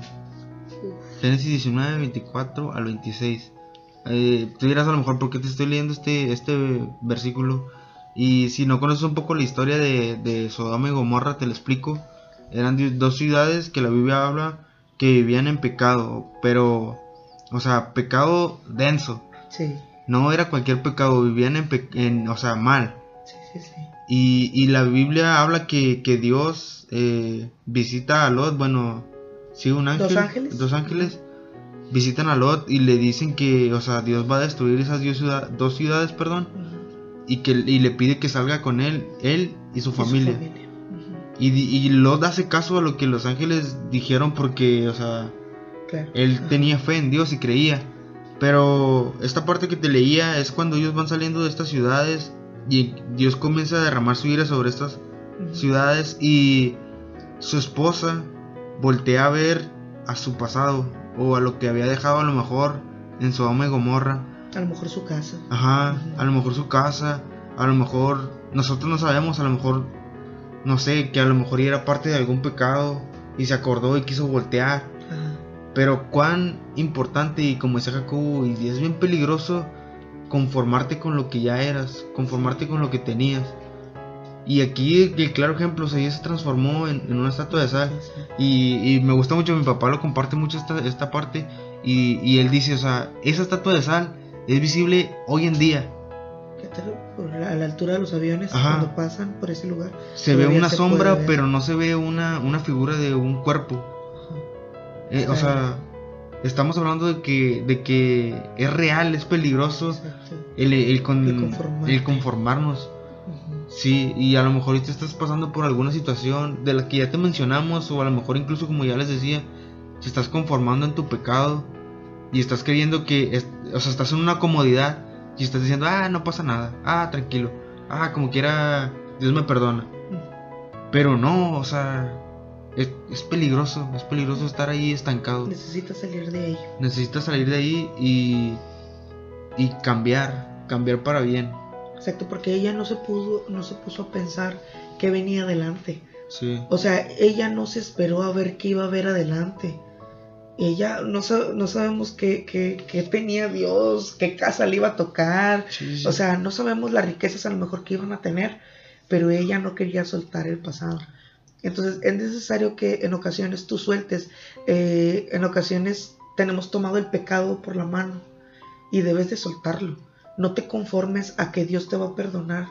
Génesis 19, 24 al 26. Eh, tú dirás a lo mejor por qué te estoy leyendo este, este versículo. Y si no conoces un poco la historia de, de Sodoma y Gomorra, te lo explico. Eran dos ciudades que la Biblia habla que vivían en pecado, pero, o sea, pecado denso. Sí, No era cualquier pecado, vivían en, pe- en o sea, mal. sí, sí, sí. Y, y la Biblia habla que, que Dios eh, visita a Lot, bueno, sí, un ángel. ¿Dos ángeles? Dos ángeles visitan a Lot y le dicen que, o sea, Dios va a destruir esas ciudad- dos ciudades, perdón, y que y le pide que salga con él, él y su Y su familia. Y, Lot hace caso a lo que los ángeles dijeron porque, o sea, Claro. él tenía fe en Dios y creía. Pero esta parte que te leía es cuando ellos van saliendo de estas ciudades y Dios comienza a derramar su ira sobre estas ciudades y su esposa voltea a ver a su pasado o a lo que había dejado a lo mejor en Sodoma y Gomorra. A lo mejor su casa. Ajá, a lo mejor su casa, a lo mejor nosotros no sabemos, a lo mejor no sé, que a lo mejor era parte de algún pecado y se acordó y quiso voltear. Pero cuán importante y como dice Jacobo, y es bien peligroso conformarte con lo que ya eras, conformarte con lo que tenías. Y aquí el claro ejemplo, o sea, ella se transformó en, en una estatua de sal. Y, y me gusta mucho, mi papá lo comparte mucho esta, esta parte. Y, y él dice, o sea, esa estatua de sal es visible hoy en día. A la altura de los aviones Ajá. cuando pasan por ese lugar. Se ve una se sombra, pero no se ve una, una figura de un cuerpo. Eh, o sea, estamos hablando de que, de que es real, es peligroso el, el, con- El conformarnos. Ujú. Sí, y a lo mejor ahorita estás pasando por alguna situación de la que ya te mencionamos, o a lo mejor incluso como ya les decía, si estás conformando en tu pecado y estás creyendo que, es- o sea, estás en una comodidad y estás diciendo, ah, no pasa nada, ah, tranquilo, ah, como quiera, Dios me perdona. Pero no, o sea, es, es peligroso, es peligroso estar ahí estancado. Necesitas salir de ello. Necesitas salir de ahí y, y cambiar, cambiar para bien. Exacto, porque ella no se pudo, no se puso a pensar qué venía adelante. Sí, O sea, ella no se esperó a ver qué iba a haber adelante. Ella no, no sabemos qué, qué, qué tenía Dios, qué casa le iba a tocar. sí, sí. O sea, no sabemos las riquezas a lo mejor que iban a tener, pero ella no quería soltar el pasado. Entonces es necesario que en ocasiones tú sueltes, eh, en ocasiones tenemos tomado el pecado por la mano y debes de soltarlo. No te conformes a que Dios te va a perdonar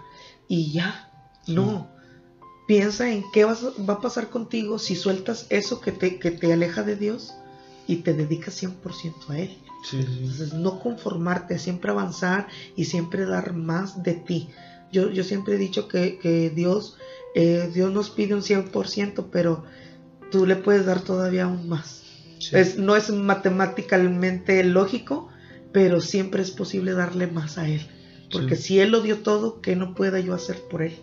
y ya. No. Piensa en qué vas, va a pasar contigo si sueltas eso que te, que te aleja de Dios y te dedicas 100% a Él. Sí, sí. Entonces, no conformarte, siempre avanzar y siempre dar más de ti. Yo, yo siempre he dicho que, que Dios, eh, Dios nos pide un 100%, pero tú le puedes dar todavía aún más. Sí. Es, no es matemáticamente lógico, pero siempre es posible darle más a Él. Porque Sí. si Él lo dio todo, ¿qué no pueda yo hacer por Él?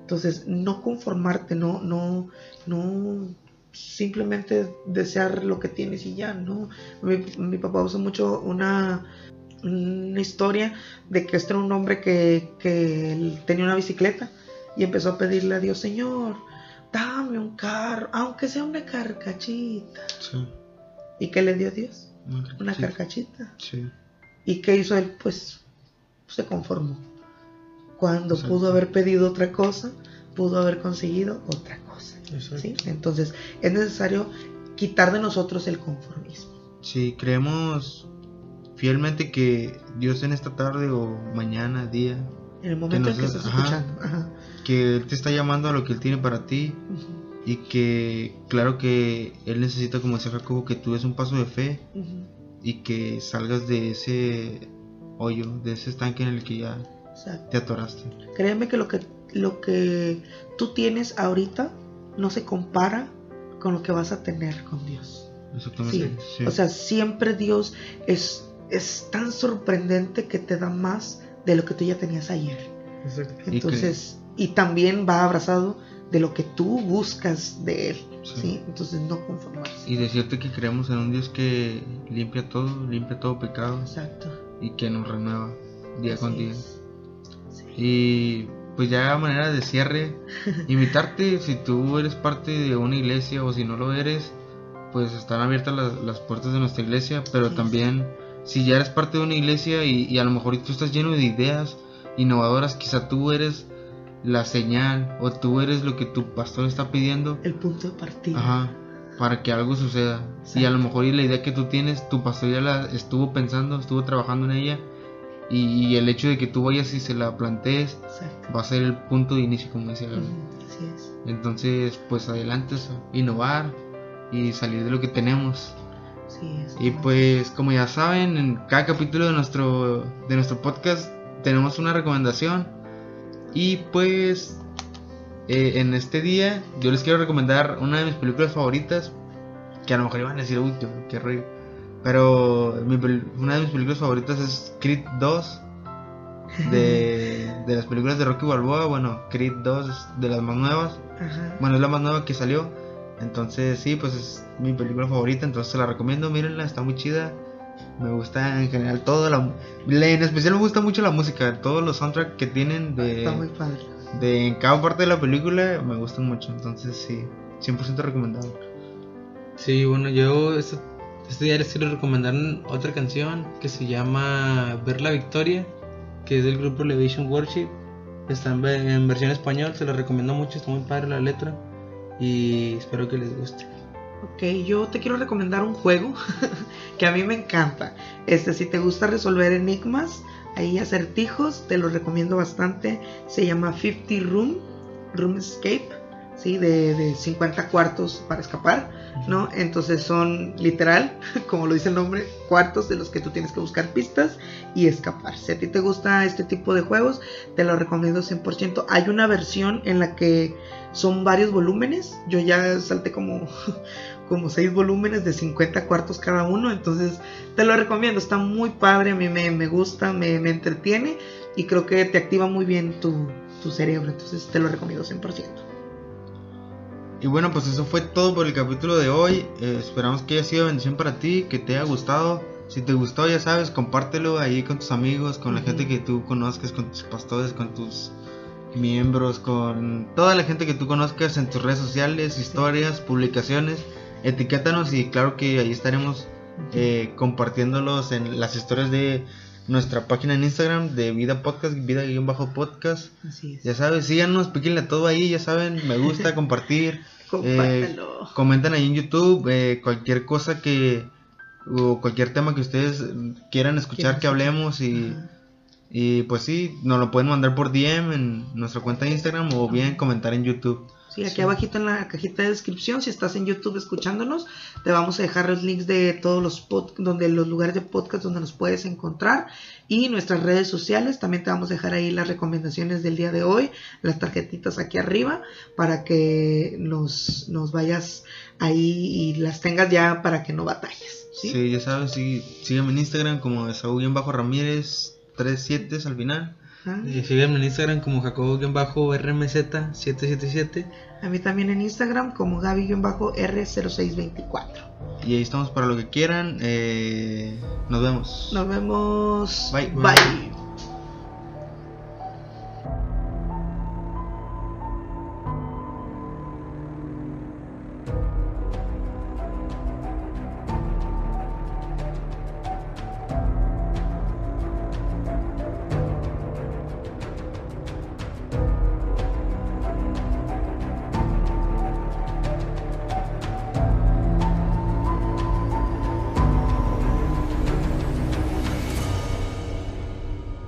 Entonces, no conformarte, no, no, no simplemente desear lo que tienes y ya, ¿no? Mi, mi papá usa mucho una, una historia de que este era un hombre que, que tenía una bicicleta y empezó a pedirle a Dios, Señor, dame un carro, aunque sea una carcachita. Sí. ¿Y qué le dio Dios? Una carcachita. Sí. ¿Y qué hizo él? Pues se conformó. Cuando Exacto. pudo haber pedido otra cosa, pudo haber conseguido otra cosa. ¿sí? Entonces es necesario quitar de nosotros el conformismo. Sí, creemos fielmente que Dios en esta tarde o mañana, día, En el momento en nos- que estás ajá. escuchando. Ajá. que Él te está llamando a lo que Él tiene para ti Ujú, y que claro que Él necesita, como decía Jacobo, que tú des un paso de fe ujú, y que salgas de ese hoyo, de ese estanque en el que ya exacto. te atoraste. Créeme que lo que lo que tú tienes ahorita no se compara con lo que vas a tener con Dios. Exactamente. sí. O sea, siempre Dios es, es tan sorprendente que te da más de lo que tú ya tenías ayer. Exacto. Y Entonces, y, también va abrazado de lo que tú buscas de Él. Sí. ¿sí? Entonces, no conformarse. Y decirte que creemos en un Dios que limpia todo, limpia todo pecado Exacto. y que nos renueva día con día. Sí. Y pues ya a manera de cierre, invitarte si tú eres parte de una iglesia o si no lo eres, pues están abiertas las, las puertas de nuestra iglesia, pero Sí. también si ya eres parte de una iglesia y, y a lo mejor tú estás lleno de ideas innovadoras, quizá tú eres la señal o tú eres lo que tu pastor está pidiendo, El punto de partida. ajá, para que algo suceda. Y a lo mejor y la idea que tú tienes, tu pastor ya la estuvo pensando, estuvo trabajando en ella. Y, y el hecho de que tú vayas y se la plantees Exacto. va a ser el punto de inicio, como decía Gaby. Ujú, Así es. Entonces, pues adelante, eso, innovar y salir de lo que tenemos. Y pues, como ya saben, en cada capítulo de nuestro, de nuestro podcast tenemos una recomendación. Y pues, eh, en este día, yo les quiero recomendar una de mis películas favoritas. Que a lo mejor iban a decir, uy, qué, rollo". Pero mi una de mis películas favoritas es Creed 2. De, de las películas de Rocky Balboa. Bueno, Creed 2 es de las más nuevas. Ajá. Bueno, es la más nueva que salió. Entonces, sí, pues es mi película favorita. Entonces, se la recomiendo. Mírenla, está muy chida. Me gusta en general todo. La, en especial me gusta mucho la música. Todos los soundtracks que tienen Está muy de, padre. de en cada parte de la película me gustan mucho. Entonces, sí, 100% recomendado. Sí, bueno, yo este, este día les quiero recomendar otra canción que se llama Ver la Victoria, que es del grupo Elevation Worship. Está en, en versión español, se la recomiendo mucho, está muy padre la letra y espero que les guste. Ok, yo te quiero recomendar un juego que a mí me encanta. Este, si te gusta resolver enigmas, ahí acertijos, te lo recomiendo bastante. Se llama 50 Room, Room Escape, ¿sí? De, de 50 cuartos para escapar, ¿no? Entonces son literal, como lo dice el nombre, cuartos de los que tú tienes que buscar pistas y escapar. Si a ti te gusta este tipo de juegos, te lo recomiendo 100%. Hay una versión en la que son varios volúmenes. Yo ya salté como como seis volúmenes de 50 cuartos cada uno. Entonces te lo recomiendo, está muy padre, a mí me, me gusta, me, me entretiene y creo que te activa muy bien tu, tu cerebro. Entonces te lo recomiendo 100%. Y bueno, pues eso fue todo por el capítulo de hoy. Eh, esperamos que haya sido bendición para ti, que te haya gustado. Si te gustó, ya sabes, compártelo ahí con tus amigos, con la gente que tú conozcas, con tus pastores, con tus miembros, con toda la gente que tú conozcas en tus redes sociales, historias, publicaciones. Etiquétanos y claro que ahí estaremos eh, compartiéndolos en las historias de nuestra página en Instagram de Vida Podcast, Vida-Podcast. Así es. Ya sabes, síganos, píquenle todo ahí, ya saben, me gusta, compartir. Eh, comenten ahí en YouTube eh, cualquier cosa que o cualquier tema que ustedes quieran escuchar que hablemos y, y pues sí, nos lo pueden mandar por DM en nuestra cuenta de Instagram o bien comentar en YouTube. Sí, aquí Sí. abajito en la cajita de descripción, si estás en YouTube escuchándonos, te vamos a dejar los links de todos los pod- donde los lugares de podcast donde nos puedes encontrar y nuestras redes sociales. También te vamos a dejar ahí las recomendaciones del día de hoy, las tarjetitas aquí arriba, para que nos, nos vayas ahí y las tengas ya para que no batalles. ¿sí? Sí, ya sabes, sí, síganme en Instagram como Saúl Ramírez 37 al final. Ajá. Y síganme en Instagram como Jacobo-RMZ777. A mí también en Instagram como Gaby-R0624. Y ahí estamos para lo que quieran. eh, nos vemos. Nos vemos. Bye. Bye.